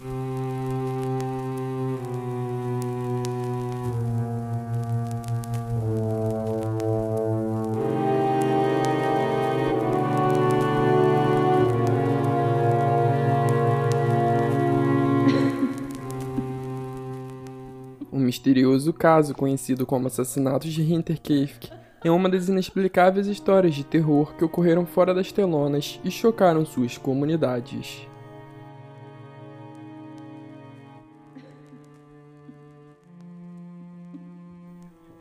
O misterioso caso conhecido como assassinatos de Hinterkaifeck é uma das inexplicáveis histórias de terror que ocorreram fora das telonas e chocaram suas comunidades.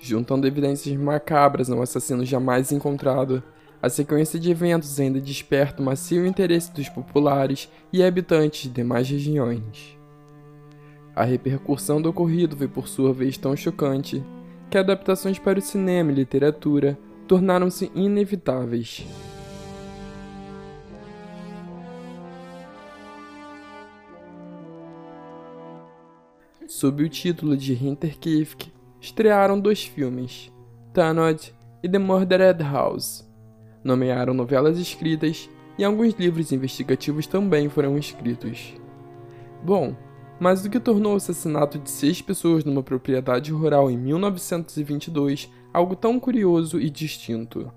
Juntando evidências macabras a um assassino jamais encontrado, a sequência de eventos ainda desperta o macio interesse dos populares e habitantes de demais regiões. A repercussão do ocorrido foi por sua vez tão chocante que adaptações para o cinema e literatura tornaram-se inevitáveis. Sob o título de Hinterkaifeck, estrearam dois filmes, Tanod e The Murdered House. Nomearam novelas escritas e alguns livros investigativos também foram escritos. Bom, mas o que tornou o assassinato de seis pessoas numa propriedade rural em 1922 algo tão curioso e distinto.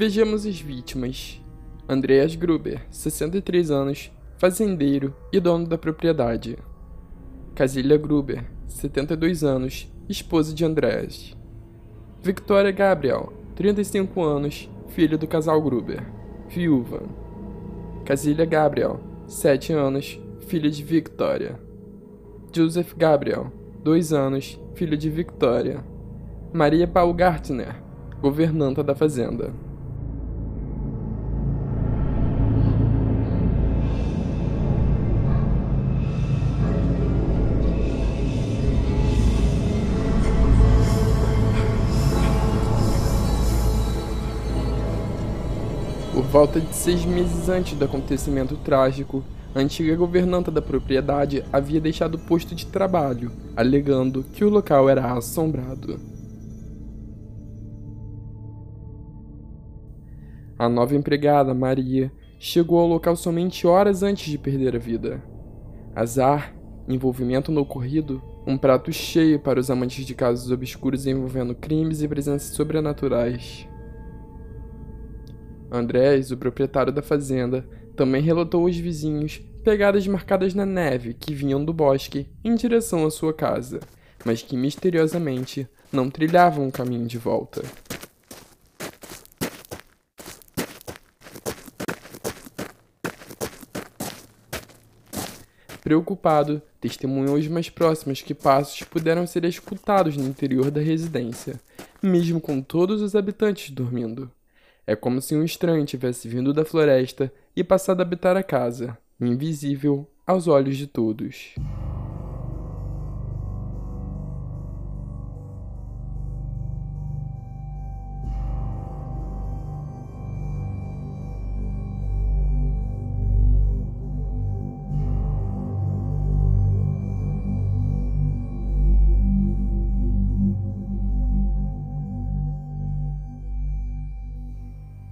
Vejamos as vítimas. Andreas Gruber, 63 anos, fazendeiro e dono da propriedade. Casília Gruber, 72 anos, esposa de Andrés. Victoria Gabriel, 35 anos, filha do casal Gruber, viúva. Casília Gabriel, 7 anos, filha de Victoria. Joseph Gabriel, 2 anos, filho de Victoria. Maria Paul Gartner, governanta da fazenda. Volta de seis meses antes do acontecimento trágico, a antiga governanta da propriedade havia deixado o posto de trabalho, alegando que o local era assombrado. A nova empregada, Maria, chegou ao local somente horas antes de perder a vida. Azar, envolvimento no ocorrido, um prato cheio para os amantes de casos obscuros envolvendo crimes e presenças sobrenaturais. Andrés, o proprietário da fazenda, também relatou aos vizinhos pegadas marcadas na neve que vinham do bosque em direção à sua casa, mas que misteriosamente não trilhavam o caminho de volta. Preocupado, testemunhou os mais próximos que passos puderam ser escutados no interior da residência, mesmo com todos os habitantes dormindo. É como se um estranho tivesse vindo da floresta e passado a habitar a casa, invisível aos olhos de todos.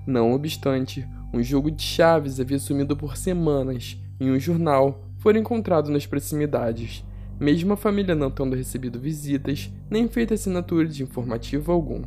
Não obstante, um jogo de chaves havia sumido por semanas e um jornal foi encontrado nas proximidades, mesmo a família não tendo recebido visitas nem feito assinatura de informativo algum.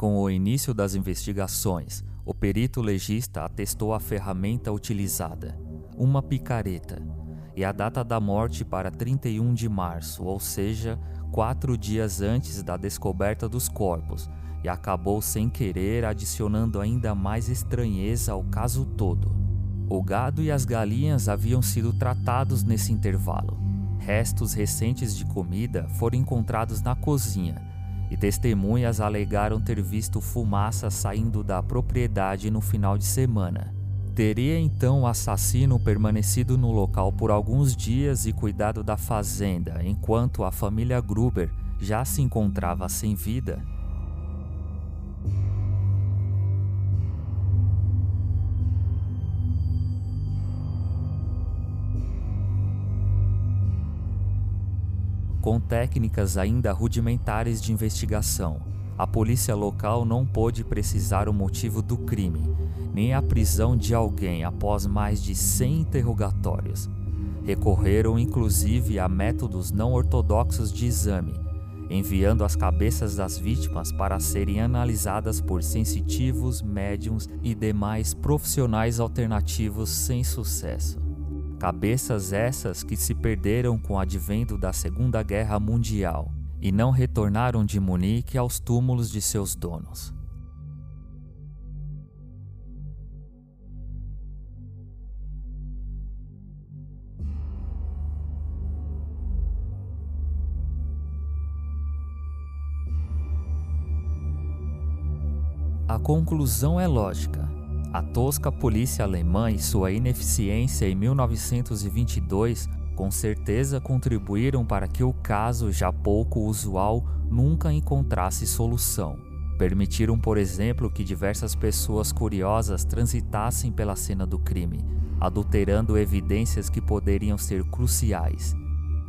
Com o início das investigações, o perito legista atestou a ferramenta utilizada, uma picareta, e a data da morte para 31 de março, ou seja, quatro dias antes da descoberta dos corpos, e acabou sem querer adicionando ainda mais estranheza ao caso todo. O gado e as galinhas haviam sido tratados nesse intervalo. Restos recentes de comida foram encontrados na cozinha e testemunhas alegaram ter visto fumaça saindo da propriedade no final de semana. Teria então o assassino permanecido no local por alguns dias e cuidado da fazenda, enquanto a família Gruber já se encontrava sem vida? Com técnicas ainda rudimentares de investigação, a polícia local não pôde precisar o motivo do crime, nem a prisão de alguém após mais de 100 interrogatórios. Recorreram inclusive a métodos não ortodoxos de exame, enviando as cabeças das vítimas para serem analisadas por sensitivos, médiums e demais profissionais alternativos sem sucesso. Cabeças essas que se perderam com o advento da Segunda Guerra Mundial e não retornaram de Munique aos túmulos de seus donos. A conclusão é lógica. A tosca polícia alemã e sua ineficiência em 1922 com certeza contribuíram para que o caso, já pouco usual, nunca encontrasse solução. Permitiram, por exemplo, que diversas pessoas curiosas transitassem pela cena do crime, adulterando evidências que poderiam ser cruciais.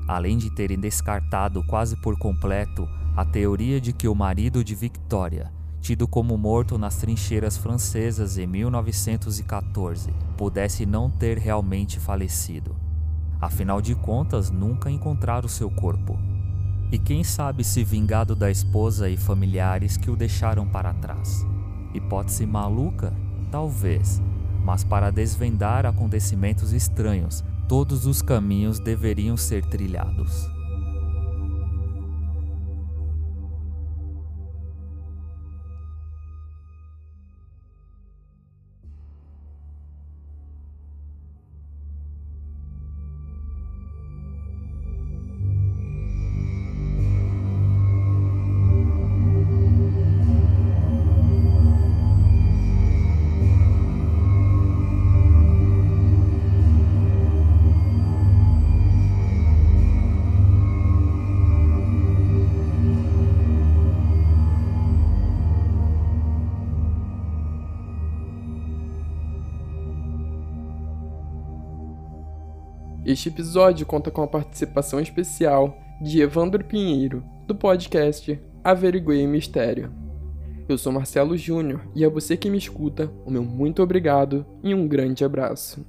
Além de terem descartado quase por completo a teoria de que o marido de Victoria tido como morto nas trincheiras francesas em 1914, pudesse não ter realmente falecido. Afinal de contas, nunca encontraram seu corpo. E quem sabe se vingado da esposa e familiares que o deixaram para trás. Hipótese maluca? Talvez. Mas para desvendar acontecimentos estranhos, todos os caminhos deveriam ser trilhados. Este episódio conta com a participação especial de Evandro Pinheiro, do podcast Averiguei Mistério. Eu sou Marcelo Júnior e a você que me escuta, o meu muito obrigado e um grande abraço.